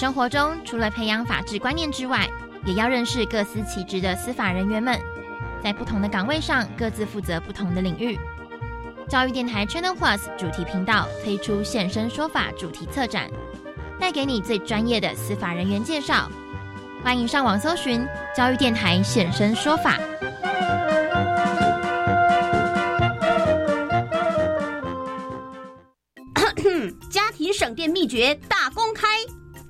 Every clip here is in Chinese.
生活中除了培养法治观念之外，也要认识各司其职的司法人员们，在不同的岗位上各自负责不同的领域。教育电台 Channel Plus 主题频道推出现身说法主题策展，带给你最专业的司法人员介绍。欢迎上网搜寻教育电台现身说法。家庭省电秘诀大公开：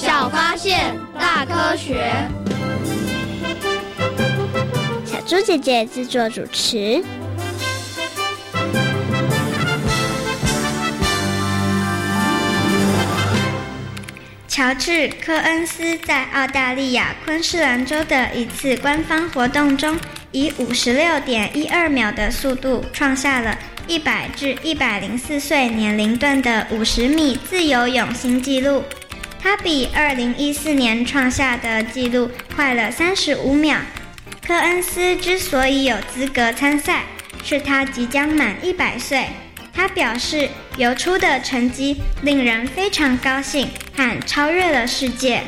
小发现，大科学。小猪姐姐制作主持。乔治·科恩斯在澳大利亚昆士兰州的一次官方活动中，以五十六点一二秒的速度创下了一百至一百零四岁年龄段的五十米自由泳新纪录。他比二零一四年创下的纪录快了三十五秒。科恩斯之所以有资格参赛，是他即将满一百岁。他表示，游出的成绩令人非常高兴，和超越了世界。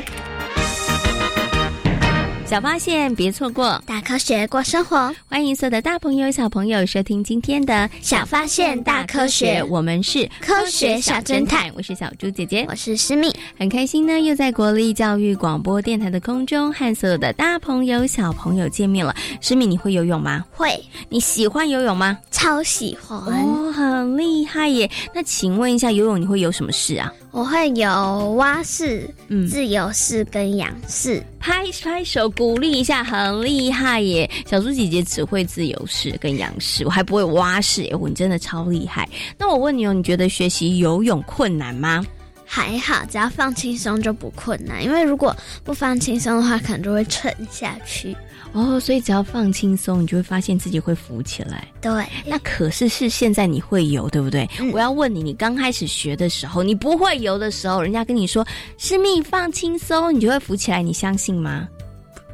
小发现，别错过大科学过生活。欢迎所有的大朋友、小朋友收听今天的小发现大科学。我们是科学小侦探，我是小猪姐姐，我是思敏。很开心呢，又在国立教育广播电台的空中和所有的大朋友、小朋友见面了。思敏，你会游泳吗？会。你喜欢游泳吗？超喜欢哦，很厉害耶！那请问一下，游泳你会游什么事啊？我会有蛙式、嗯、自由式跟仰式。拍拍手鼓励一下，很厉害耶！小猪姐姐只会自由式跟仰式，我还不会蛙式耶！你真的超厉害。那我问你哦，你觉得学习游泳困难吗？还好，只要放轻松就不困难。因为如果不放轻松的话，可能就会沉下去。哦，所以只要放轻松，你就会发现自己会浮起来。对，那可是是现在你会游，对不对？嗯、我要问你，你刚开始学的时候，你不会游的时候，人家跟你说“是蜜放轻松”，你就会浮起来，你相信吗？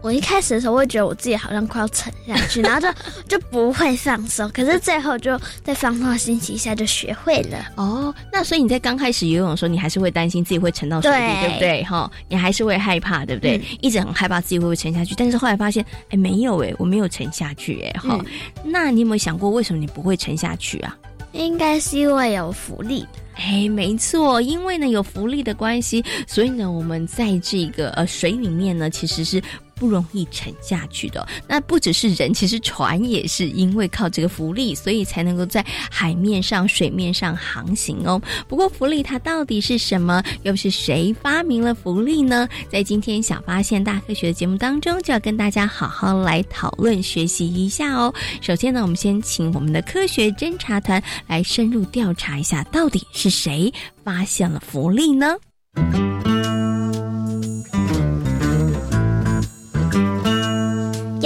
我一开始的时候会觉得我自己好像快要沉下去，然后就就不会放松。可是最后就在放松的心情一下就学会了。哦，那所以你在刚开始游泳的时候，你还是会担心自己会沉到水里，对不对？哈，你还是会害怕，对不对？嗯、一直很害怕自己会不会沉下去。但是后来发现，哎，没有哎，我没有沉下去哎。哈、嗯，那你有没有想过，为什么你不会沉下去啊？应该是因为有浮力。哎，没错，因为呢有浮力的关系，所以呢我们在这个呃水里面呢其实是不容易沉下去的。那不只是人，其实船也是因为靠这个浮力，所以才能够在海面上、水面上航行哦。不过浮力它到底是什么？又是谁发明了浮力呢？在今天小发现大科学的节目当中，就要跟大家好好来讨论学习一下哦。首先呢，我们先请我们的科学侦查团来深入调查一下，到底是谁发现了浮力呢？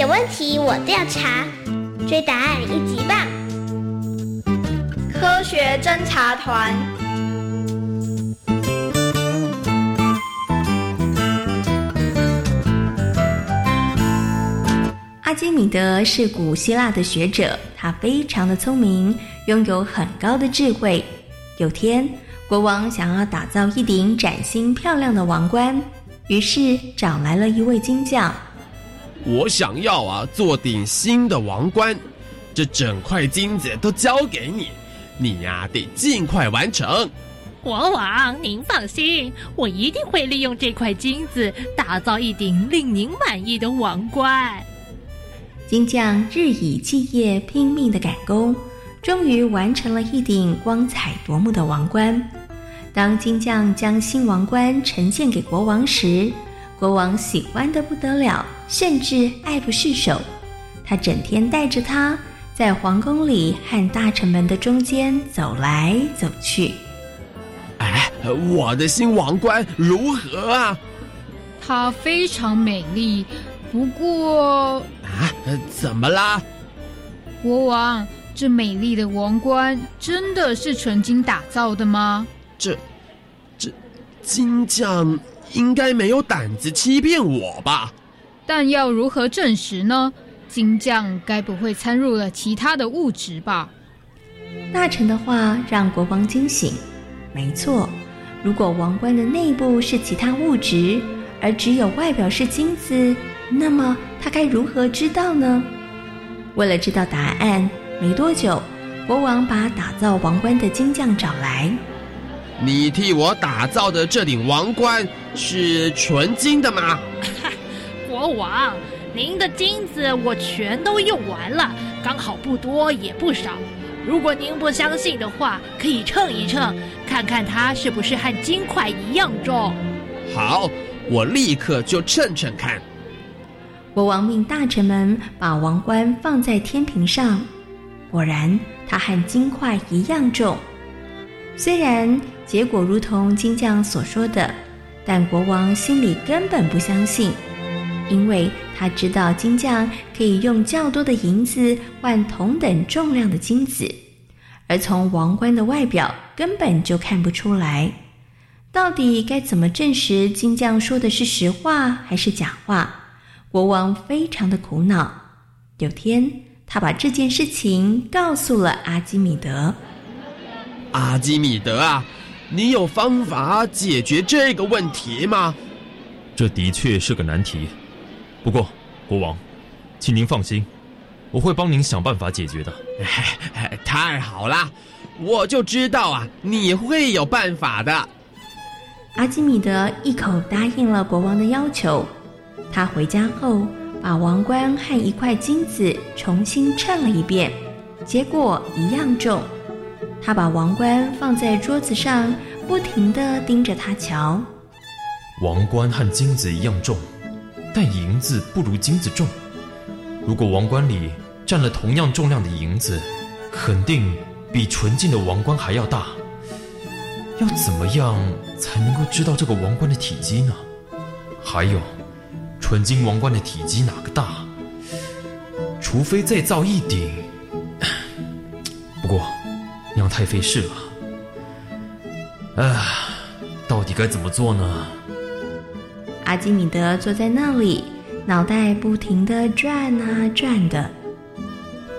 有问题我调查，追答案一级棒！科学侦察团。阿基米德是古希腊的学者，他非常的聪明，拥有很高的智慧。有天，国王想要打造一顶崭新漂亮的王冠，于是找来了一位金匠。我想要啊，做顶新的王冠，这整块金子都交给你，你呀得尽快完成。国王，您放心，我一定会利用这块金子打造一顶令您满意的王冠。金匠日以继夜拼命的赶工，终于完成了一顶光彩夺目的王冠。当金匠将新王冠呈现给国王时，国王喜欢的不得了，甚至爱不释手。他整天带着它在皇宫里和大臣们的中间走来走去。哎，我的新王冠如何啊？它非常美丽，不过啊，怎么啦？国王，这美丽的王冠真的是纯金打造的吗？这，这，金匠。应该没有胆子欺骗我吧？但要如何证实呢？金匠该不会掺入了其他的物质吧？大臣的话让国王惊醒。没错，如果王冠的内部是其他物质，而只有外表是金子，那么他该如何知道呢？为了知道答案，没多久，国王把打造王冠的金匠找来。你替我打造的这顶王冠是纯金的吗？国王，您的金子我全都用完了，刚好不多也不少。如果您不相信的话，可以称一称，看看它是不是和金块一样重。好，我立刻就称称看。国王命大臣们把王冠放在天平上，果然它和金块一样重。虽然。结果如同金匠所说的，但国王心里根本不相信，因为他知道金匠可以用较多的银子换同等重量的金子，而从王冠的外表根本就看不出来。到底该怎么证实金匠说的是实话还是假话？国王非常的苦恼。有天，他把这件事情告诉了阿基米德。阿基米德啊！你有方法解决这个问题吗？这的确是个难题。不过，国王，请您放心，我会帮您想办法解决的。太好了，我就知道啊，你会有办法的。阿基米德一口答应了国王的要求。他回家后，把王冠和一块金子重新称了一遍，结果一样重。他把王冠放在桌子上，不停地盯着它瞧。王冠和金子一样重，但银子不如金子重。如果王冠里占了同样重量的银子，肯定比纯金的王冠还要大。要怎么样才能够知道这个王冠的体积呢？还有，纯金王冠的体积哪个大？除非再造一顶。不过。那样太费事了，啊，到底该怎么做呢？阿基米德坐在那里，脑袋不停的转啊转的。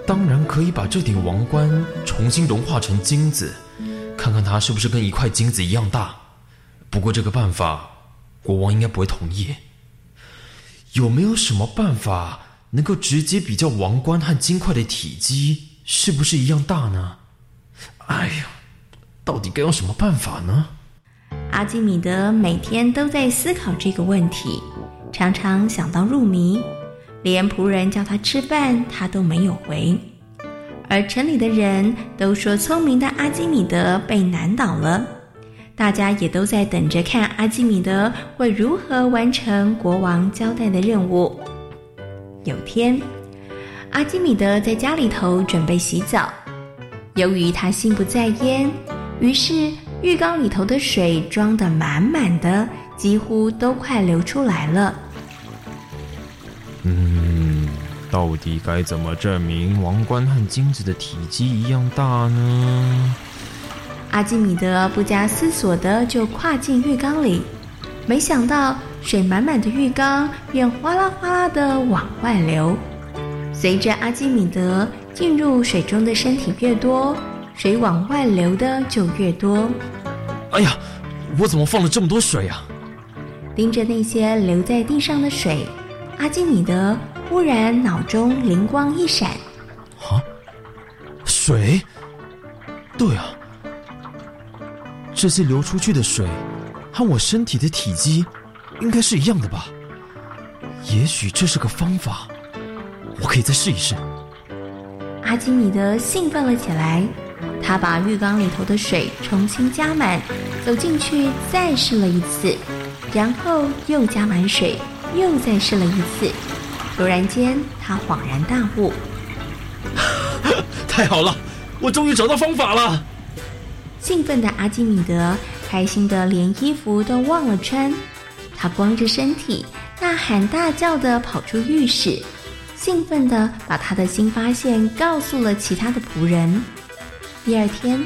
当然可以把这顶王冠重新融化成金子，看看它是不是跟一块金子一样大。不过这个办法，国王应该不会同意。有没有什么办法能够直接比较王冠和金块的体积是不是一样大呢？哎呀，到底该用什么办法呢？阿基米德每天都在思考这个问题。常常想到入迷，连仆人叫他吃饭，他都没有回。而城里的人都说，聪明的阿基米德被难倒了。大家也都在等着看阿基米德会如何完成国王交代的任务。有天，阿基米德在家里头准备洗澡，由于他心不在焉，于是浴缸里头的水装得满满的，几乎都快流出来了。嗯，到底该怎么证明王冠和金子的体积一样大呢？阿基米德不加思索的就跨进浴缸里，没想到水满满的浴缸便哗啦哗啦的往外流。随着阿基米德进入水中的身体越多，水往外流的就越多。哎呀，我怎么放了这么多水啊？盯着那些流在地上的水，阿基米德忽然脑中灵光一闪：啊，水？对啊。这些流出去的水，和我身体的体积应该是一样的吧？也许这是个方法，我可以再试一试。阿基米德兴奋了起来，他把浴缸里头的水重新加满，走进去再试了一次，然后又加满水，又再试了一次。突然间，他恍然大悟：太好了，我终于找到方法了！兴奋的阿基米德开心的连衣服都忘了穿，他光着身体大喊大叫的跑出浴室，兴奋的把他的新发现告诉了其他的仆人。第二天，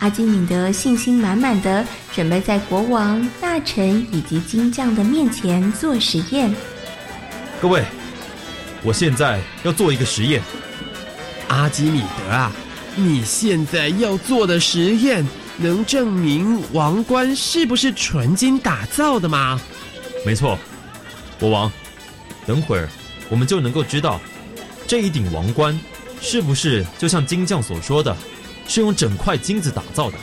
阿基米德信心满满的准备在国王、大臣以及金匠的面前做实验。各位，我现在要做一个实验。阿基米德啊，你现在要做的实验。能证明王冠是不是纯金打造的吗？没错，国王。等会儿我们就能够知道，这一顶王冠是不是就像金匠所说的，是用整块金子打造的。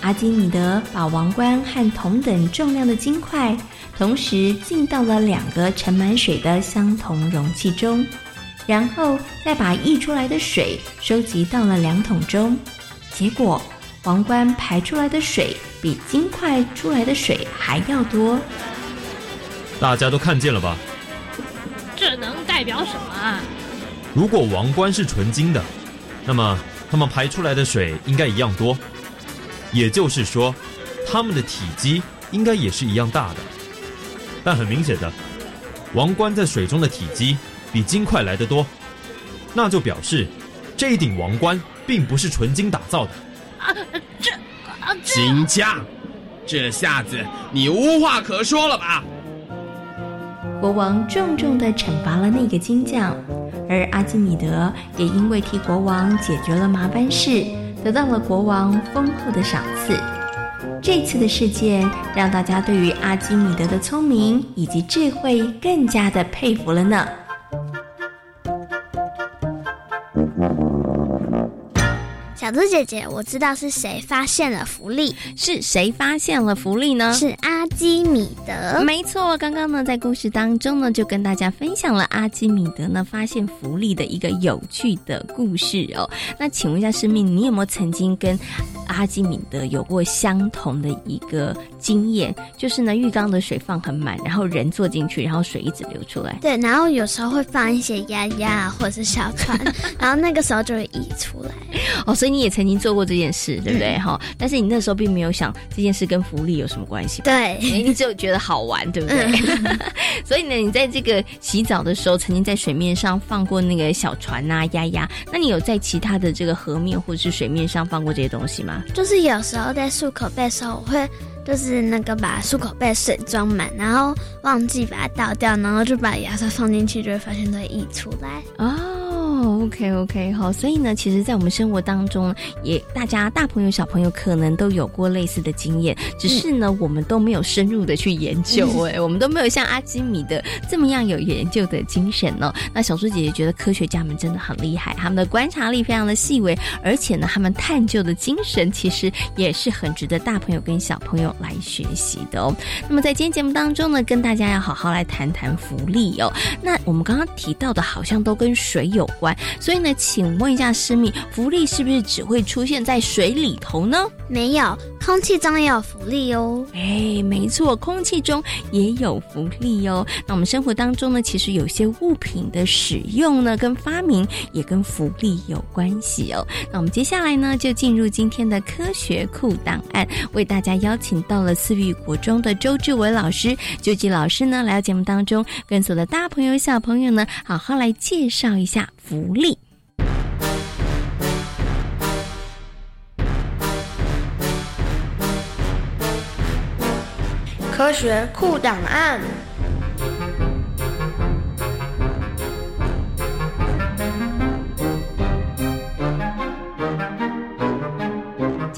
阿基米德把王冠和同等重量的金块，同时浸到了两个盛满水的相同容器中，然后再把溢出来的水收集到了两桶中，结果。王冠排出来的水比金块出来的水还要多，大家都看见了吧？这能代表什么啊？如果王冠是纯金的，那么它们排出来的水应该一样多，也就是说，它们的体积应该也是一样大的。但很明显的，王冠在水中的体积比金块来得多，那就表示这一顶王冠并不是纯金打造的。啊，这金匠，这下子你无话可说了吧？国王重重的惩罚了那个金匠，而阿基米德也因为替国王解决了麻烦事，得到了国王丰厚的赏赐。这次的事件让大家对于阿基米德的聪明以及智慧更加的佩服了呢。小猪姐姐，我知道是谁发现了福利？是谁发现了福利呢？是阿基米德。没错，刚刚呢，在故事当中呢，就跟大家分享了阿基米德呢发现福利的一个有趣的故事哦。那请问一下，师命，你有没有曾经跟阿基米德有过相同的一个经验？就是呢，浴缸的水放很满，然后人坐进去，然后水一直流出来。对，然后有时候会放一些鸭鸭或者是小船，然后那个时候就会溢出来。哦，所以你。也曾经做过这件事，对不对？哈，但是你那时候并没有想这件事跟福利有什么关系。对，你只有觉得好玩，对不对？所以呢，你在这个洗澡的时候，曾经在水面上放过那个小船啊、鸭鸭。那你有在其他的这个河面或者是水面上放过这些东西吗？就是有时候在漱口杯的时候，我会就是那个把漱口杯水装满，然后忘记把它倒掉，然后就把牙刷放进去，就会发现它溢出来。哦。哦，OK OK，好，所以呢，其实，在我们生活当中，也大家大朋友小朋友可能都有过类似的经验，只是呢，我们都没有深入的去研究，哎，我们都没有像阿基米的这么样有研究的精神哦。那小猪姐姐觉得科学家们真的很厉害，他们的观察力非常的细微，而且呢，他们探究的精神其实也是很值得大朋友跟小朋友来学习的哦。那么在今天节目当中呢，跟大家要好好来谈谈福利哦。那我们刚刚提到的，好像都跟水有。关，所以呢，请问一下师密，浮力是不是只会出现在水里头呢？没有，空气中也有浮力哦。哎，没错，空气中也有浮力哦。那我们生活当中呢，其实有些物品的使用呢，跟发明也跟浮力有关系哦。那我们接下来呢，就进入今天的科学库档案，为大家邀请到了四育国中的周志伟老师、周吉老师呢，来到节目当中，跟所有的大朋友、小朋友呢，好好来介绍一下。福利，科学库档案。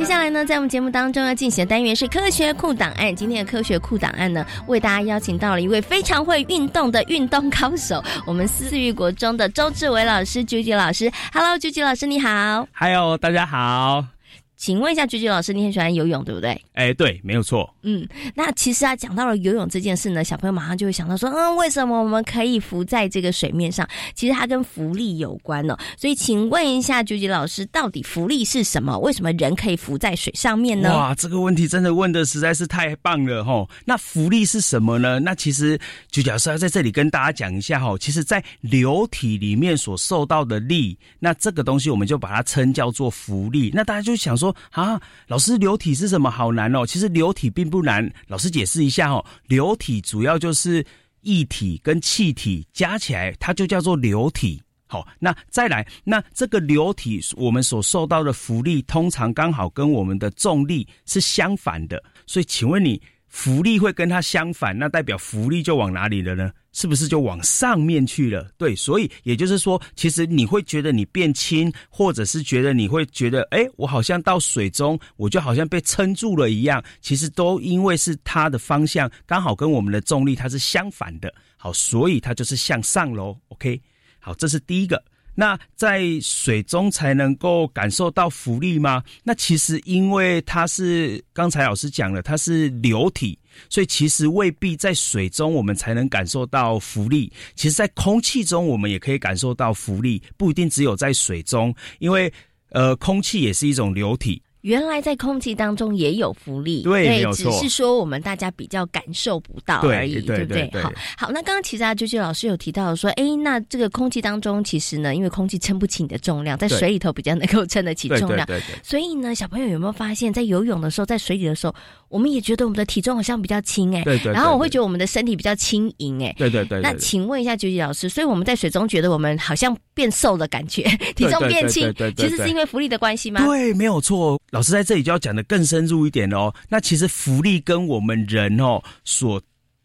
接下来呢，在我们节目当中要进行的单元是科学库档案。今天的科学库档案呢，为大家邀请到了一位非常会运动的运动高手，我们思域国中的周志伟老师、朱吉老师。Hello，朱吉老师，你好。Hello，大家好。请问一下，菊菊老师，你很喜欢游泳，对不对？哎，对，没有错。嗯，那其实啊，讲到了游泳这件事呢，小朋友马上就会想到说，嗯，为什么我们可以浮在这个水面上？其实它跟浮力有关呢。所以，请问一下，菊菊老师，到底浮力是什么？为什么人可以浮在水上面呢？哇，这个问题真的问的实在是太棒了哈！那浮力是什么呢？那其实菊菊老师要在这里跟大家讲一下哈，其实，在流体里面所受到的力，那这个东西我们就把它称叫做浮力。那大家就想说啊。老师，流体是什么？好难哦！其实流体并不难，老师解释一下哦。流体主要就是液体跟气体加起来，它就叫做流体。好，那再来，那这个流体我们所受到的浮力，通常刚好跟我们的重力是相反的。所以，请问你？浮力会跟它相反，那代表浮力就往哪里了呢？是不是就往上面去了？对，所以也就是说，其实你会觉得你变轻，或者是觉得你会觉得，哎，我好像到水中，我就好像被撑住了一样。其实都因为是它的方向刚好跟我们的重力它是相反的，好，所以它就是向上喽。OK，好，这是第一个。那在水中才能够感受到浮力吗？那其实因为它是刚才老师讲了，它是流体，所以其实未必在水中我们才能感受到浮力。其实，在空气中我们也可以感受到浮力，不一定只有在水中，因为呃，空气也是一种流体。原来在空气当中也有浮力，对，只是说我们大家比较感受不到而已，对不对？好，好，那刚刚其实啊，啾啾老师有提到说，哎，那这个空气当中其实呢，因为空气撑不起你的重量，在水里头比较能够撑得起重量，对对。所以呢，小朋友有没有发现，在游泳的时候，在水里的时候，我们也觉得我们的体重好像比较轻，哎，对对。然后我会觉得我们的身体比较轻盈，哎，对对对。那请问一下啾啾老师，所以我们在水中觉得我们好像变瘦的感觉，体重变轻，其实是因为浮力的关系吗？对，没有错。老师在这里就要讲。的更深入一点哦，那其实浮力跟我们人哦所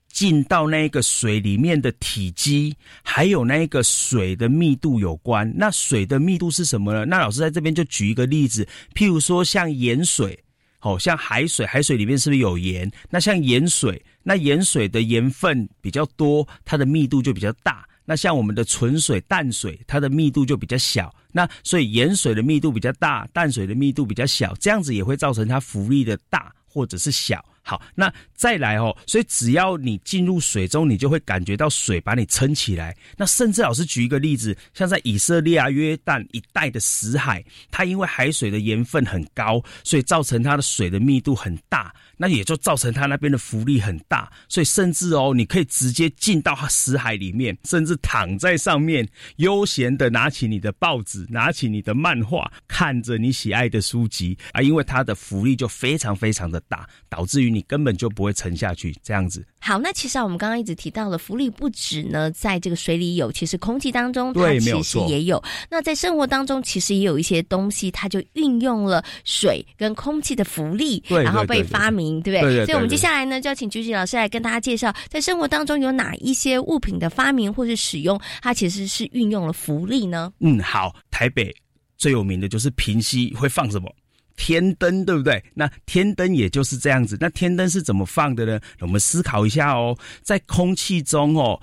进到那个水里面的体积，还有那个水的密度有关。那水的密度是什么呢？那老师在这边就举一个例子，譬如说像盐水，哦，像海水，海水里面是不是有盐？那像盐水，那盐水的盐分比较多，它的密度就比较大。那像我们的纯水、淡水，它的密度就比较小。那所以盐水的密度比较大，淡水的密度比较小，这样子也会造成它浮力的大或者是小。好，那再来哦，所以只要你进入水中，你就会感觉到水把你撑起来。那甚至老师举一个例子，像在以色列啊、约旦一带的死海，它因为海水的盐分很高，所以造成它的水的密度很大。那也就造成它那边的浮力很大，所以甚至哦，你可以直接进到死海里面，甚至躺在上面，悠闲的拿起你的报纸，拿起你的漫画，看着你喜爱的书籍啊，因为它的浮力就非常非常的大，导致于你根本就不会沉下去。这样子。好，那其实啊，我们刚刚一直提到了浮力不止呢，在这个水里有，其实空气当中它其实也有。那在生活当中，其实也有一些东西，它就运用了水跟空气的浮力，然后被发明，对不对？所以，我们接下来呢，就要请菊菊老师来跟大家介绍，在生活当中有哪一些物品的发明或是使用，它其实是运用了浮力呢？嗯，好，台北最有名的就是平息会放什么？天灯对不对？那天灯也就是这样子。那天灯是怎么放的呢？我们思考一下哦，在空气中哦。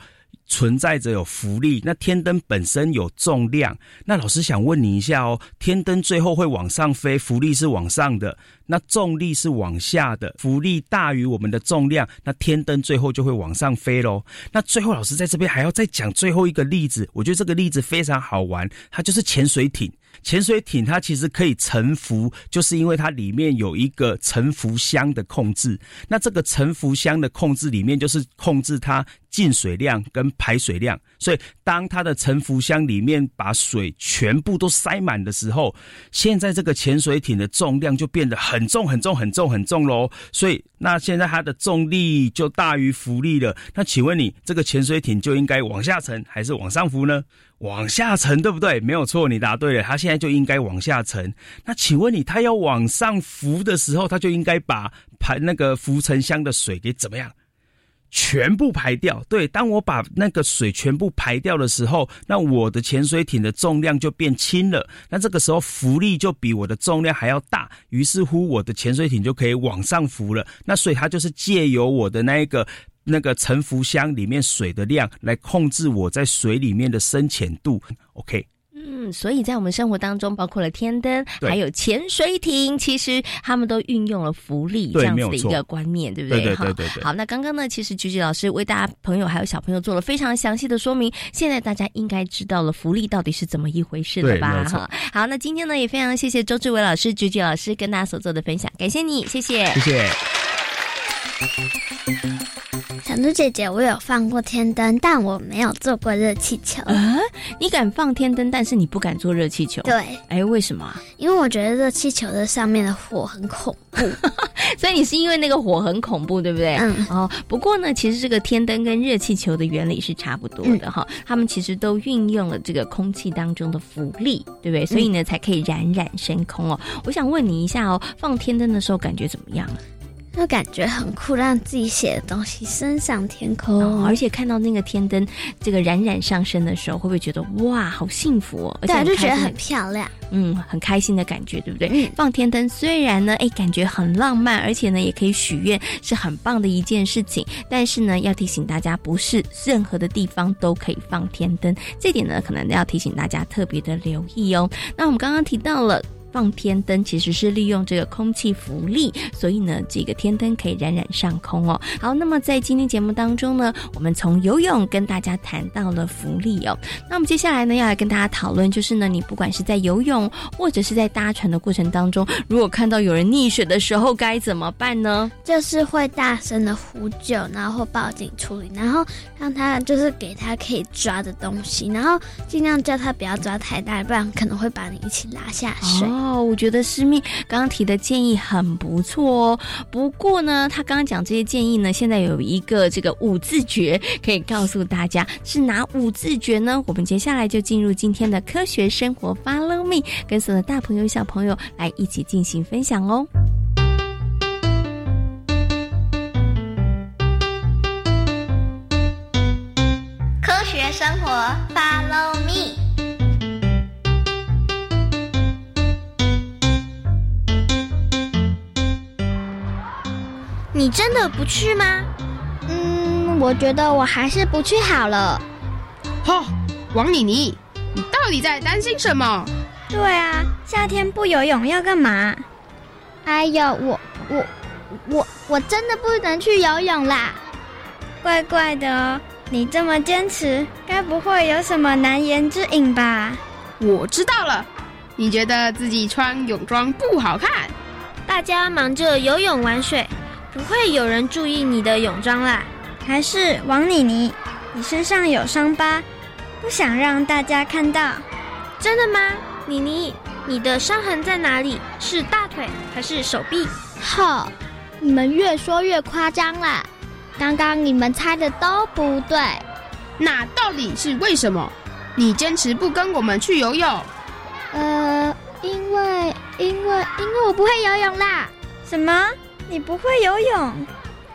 存在着有浮力，那天灯本身有重量，那老师想问你一下哦，天灯最后会往上飞，浮力是往上的，那重力是往下的，浮力大于我们的重量，那天灯最后就会往上飞喽。那最后老师在这边还要再讲最后一个例子，我觉得这个例子非常好玩，它就是潜水艇。潜水艇它其实可以沉浮，就是因为它里面有一个沉浮箱的控制。那这个沉浮箱的控制里面就是控制它进水量跟排水量。所以当它的沉浮箱里面把水全部都塞满的时候，现在这个潜水艇的重量就变得很重很重很重很重喽。所以那现在它的重力就大于浮力了。那请问你这个潜水艇就应该往下沉还是往上浮呢？往下沉，对不对？没有错，你答对了。它现在就应该往下沉。那请问你，它要往上浮的时候，它就应该把排那个浮沉箱的水给怎么样？全部排掉。对，当我把那个水全部排掉的时候，那我的潜水艇的重量就变轻了。那这个时候浮力就比我的重量还要大，于是乎我的潜水艇就可以往上浮了。那所以它就是借由我的那一个。那个沉浮箱里面水的量来控制我在水里面的深浅度，OK？嗯，所以在我们生活当中，包括了天灯，还有潜水艇，其实他们都运用了浮力这样子的一个观念，对不对？对对对对。好，那刚刚呢，其实菊菊老师为大家朋友还有小朋友做了非常详细的说明，现在大家应该知道了浮力到底是怎么一回事了吧？哈。好，那今天呢，也非常谢谢周志伟老师、菊菊老师跟大家所做的分享，感谢你，谢谢，谢谢。小猪姐姐，我有放过天灯，但我没有做过热气球。啊，你敢放天灯，但是你不敢做热气球？对，哎，为什么？因为我觉得热气球的上面的火很恐怖，所以你是因为那个火很恐怖，对不对？嗯。哦，不过呢，其实这个天灯跟热气球的原理是差不多的哈，他们其实都运用了这个空气当中的浮力，对不对？所以呢，才可以冉冉升空哦。我想问你一下哦，放天灯的时候感觉怎么样？就感觉很酷，让自己写的东西升上天空，而且看到那个天灯这个冉冉上升的时候，会不会觉得哇，好幸福哦？对，就觉得很漂亮，嗯，很开心的感觉，对不对？放天灯虽然呢，哎，感觉很浪漫，而且呢，也可以许愿，是很棒的一件事情。但是呢，要提醒大家，不是任何的地方都可以放天灯，这点呢，可能要提醒大家特别的留意哦。那我们刚刚提到了。放天灯其实是利用这个空气浮力，所以呢，这个天灯可以冉冉上空哦。好，那么在今天节目当中呢，我们从游泳跟大家谈到了浮力哦。那我们接下来呢，要来跟大家讨论，就是呢，你不管是在游泳或者是在搭船的过程当中，如果看到有人溺水的时候，该怎么办呢？就是会大声的呼救，然后报警处理，然后让他就是给他可以抓的东西，然后尽量叫他不要抓太大，不然可能会把你一起拉下水。哦，哦我觉得师妹刚刚提的建议很不错哦。不过呢，他刚刚讲这些建议呢，现在有一个这个五字诀可以告诉大家，是哪五字诀呢？我们接下来就进入今天的科学生活，Follow me，跟所有的大朋友小朋友来一起进行分享哦。科学生活，Follow me。你真的不去吗？嗯，我觉得我还是不去好了。哈，王妮妮，你到底在担心什么？对啊，夏天不游泳要干嘛？哎呦，我我我我真的不能去游泳啦！怪怪的哦，你这么坚持，该不会有什么难言之隐吧？我知道了，你觉得自己穿泳装不好看？大家忙着游泳玩水。不会有人注意你的泳装啦，还是王妮妮，你身上有伤疤，不想让大家看到？真的吗？妮妮，你的伤痕在哪里？是大腿还是手臂？好，你们越说越夸张啦！刚刚你们猜的都不对，那到底是为什么？你坚持不跟我们去游泳？呃，因为因为因为我不会游泳啦！什么？你不会游泳？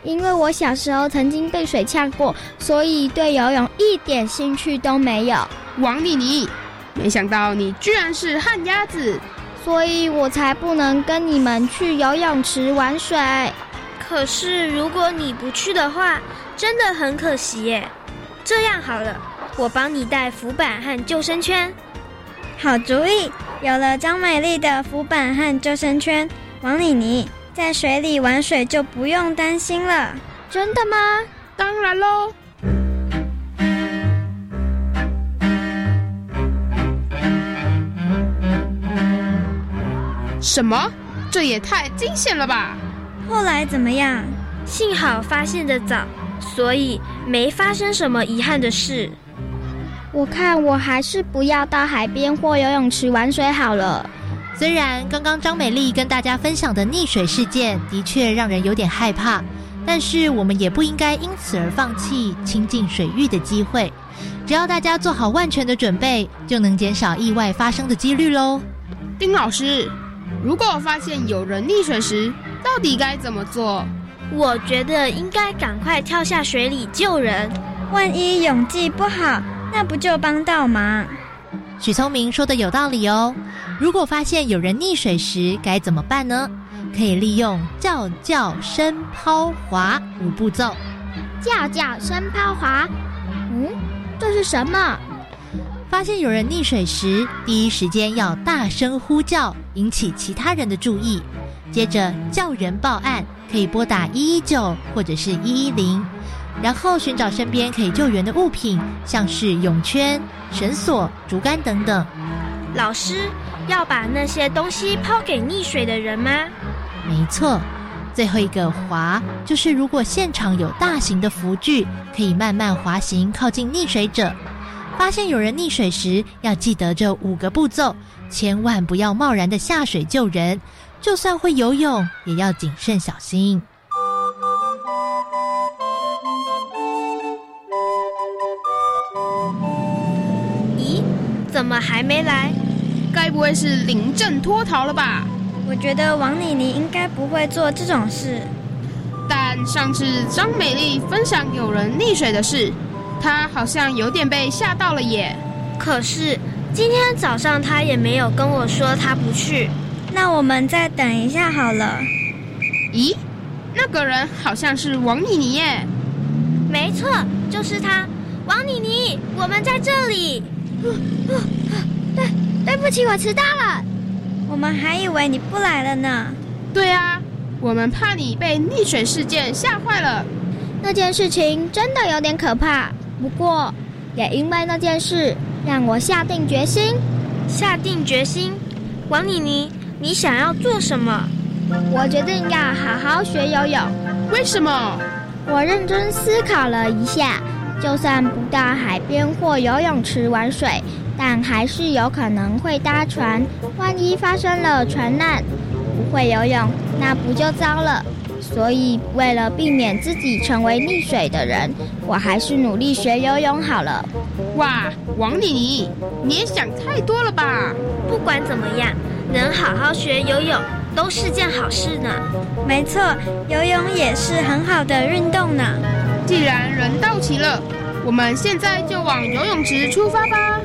因为我小时候曾经被水呛过，所以对游泳一点兴趣都没有。王丽妮，没想到你居然是旱鸭子，所以我才不能跟你们去游泳池玩水。可是如果你不去的话，真的很可惜耶。这样好了，我帮你带浮板和救生圈。好主意！有了张美丽的浮板和救生圈，王妮妮在水里玩水就不用担心了。真的吗？当然喽。什么？这也太惊险了吧！后来怎么样？幸好发现的早，所以没发生什么遗憾的事。我看我还是不要到海边或游泳池玩水好了。虽然刚刚张美丽跟大家分享的溺水事件的确让人有点害怕，但是我们也不应该因此而放弃亲近水域的机会。只要大家做好万全的准备，就能减少意外发生的几率喽。丁老师。如果发现有人溺水时，到底该怎么做？我觉得应该赶快跳下水里救人。万一泳技不好，那不就帮倒忙？许聪明说的有道理哦。如果发现有人溺水时，该怎么办呢？可以利用叫叫声抛滑五步骤。叫叫声抛滑，嗯，这是什么？发现有人溺水时，第一时间要大声呼叫，引起其他人的注意。接着叫人报案，可以拨打一一九或者是一一零，然后寻找身边可以救援的物品，像是泳圈、绳索、竹竿等等。老师要把那些东西抛给溺水的人吗？没错。最后一个滑，就是如果现场有大型的浮具，可以慢慢滑行靠近溺水者。发现有人溺水时，要记得这五个步骤，千万不要贸然的下水救人。就算会游泳，也要谨慎小心。咦，怎么还没来？该不会是临阵脱逃了吧？我觉得王妮妮应该不会做这种事。但上次张美丽分享有人溺水的事。她好像有点被吓到了耶。可是今天早上她也没有跟我说她不去。那我们再等一下好了。咦，那个人好像是王妮妮耶。没错，就是他。王妮妮，我们在这里。对，对不起，我迟到了。我们还以为你不来了呢。对啊，我们怕你被溺水事件吓坏了。那件事情真的有点可怕。不过，也因为那件事，让我下定决心。下定决心，王妮妮，你想要做什么？我决定要好好学游泳。为什么？我认真思考了一下，就算不到海边或游泳池玩水，但还是有可能会搭船。万一发生了船难，不会游泳，那不就糟了？所以，为了避免自己成为溺水的人，我还是努力学游泳好了。哇，王妮妮，你也想太多了吧？不管怎么样，能好好学游泳都是件好事呢。没错，游泳也是很好的运动呢。既然人到齐了，我们现在就往游泳池出发吧。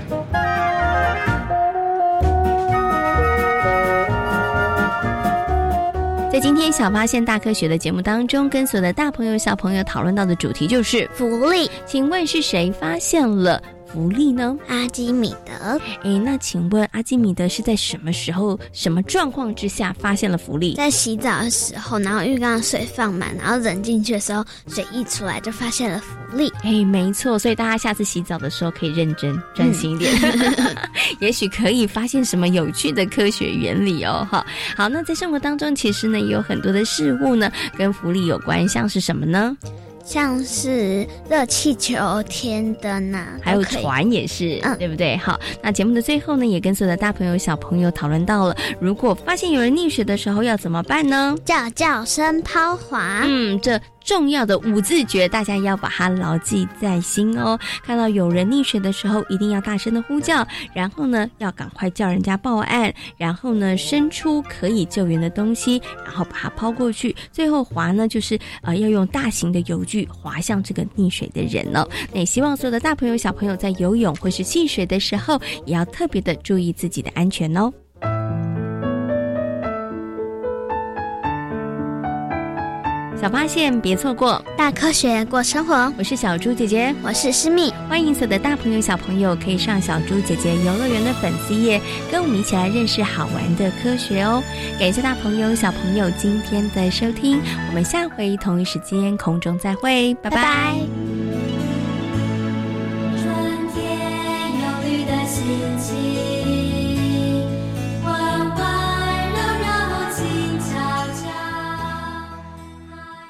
今天小发现大科学的节目当中，跟所有的大朋友小朋友讨论到的主题就是福利。请问是谁发现了？福利呢？阿基米德。哎，那请问阿基米德是在什么时候、什么状况之下发现了福利？在洗澡的时候，然后浴缸的水放满，然后人进去的时候，水溢出来就发现了福利。哎，没错，所以大家下次洗澡的时候可以认真、专心一点，也许可以发现什么有趣的科学原理哦。哈，好，那在生活当中，其实呢也有很多的事物呢跟福利有关，像是什么呢？像是热气球、天灯啊，还有船也是，嗯对不对？好，那节目的最后呢，也跟所有的大朋友、小朋友讨论到了，如果发现有人溺水的时候要怎么办呢？叫叫声抛滑。嗯，这重要的五字诀，大家要把它牢记在心哦。看到有人溺水的时候，一定要大声的呼叫，然后呢，要赶快叫人家报案，然后呢，伸出可以救援的东西，然后把它抛过去。最后划呢，就是呃，要用大型的游具划向这个溺水的人哦。那也希望所有的大朋友、小朋友在游泳或是戏水的时候，也要特别的注意自己的安全哦。小发现，别错过大科学过生活。我是小猪姐姐，我是诗密。欢迎所有的大朋友、小朋友可以上小猪姐姐游乐园的粉丝页，跟我们一起来认识好玩的科学哦。感谢大朋友、小朋友今天的收听，我们下回同一时间空中再会，拜拜。拜拜春天有绿的心情。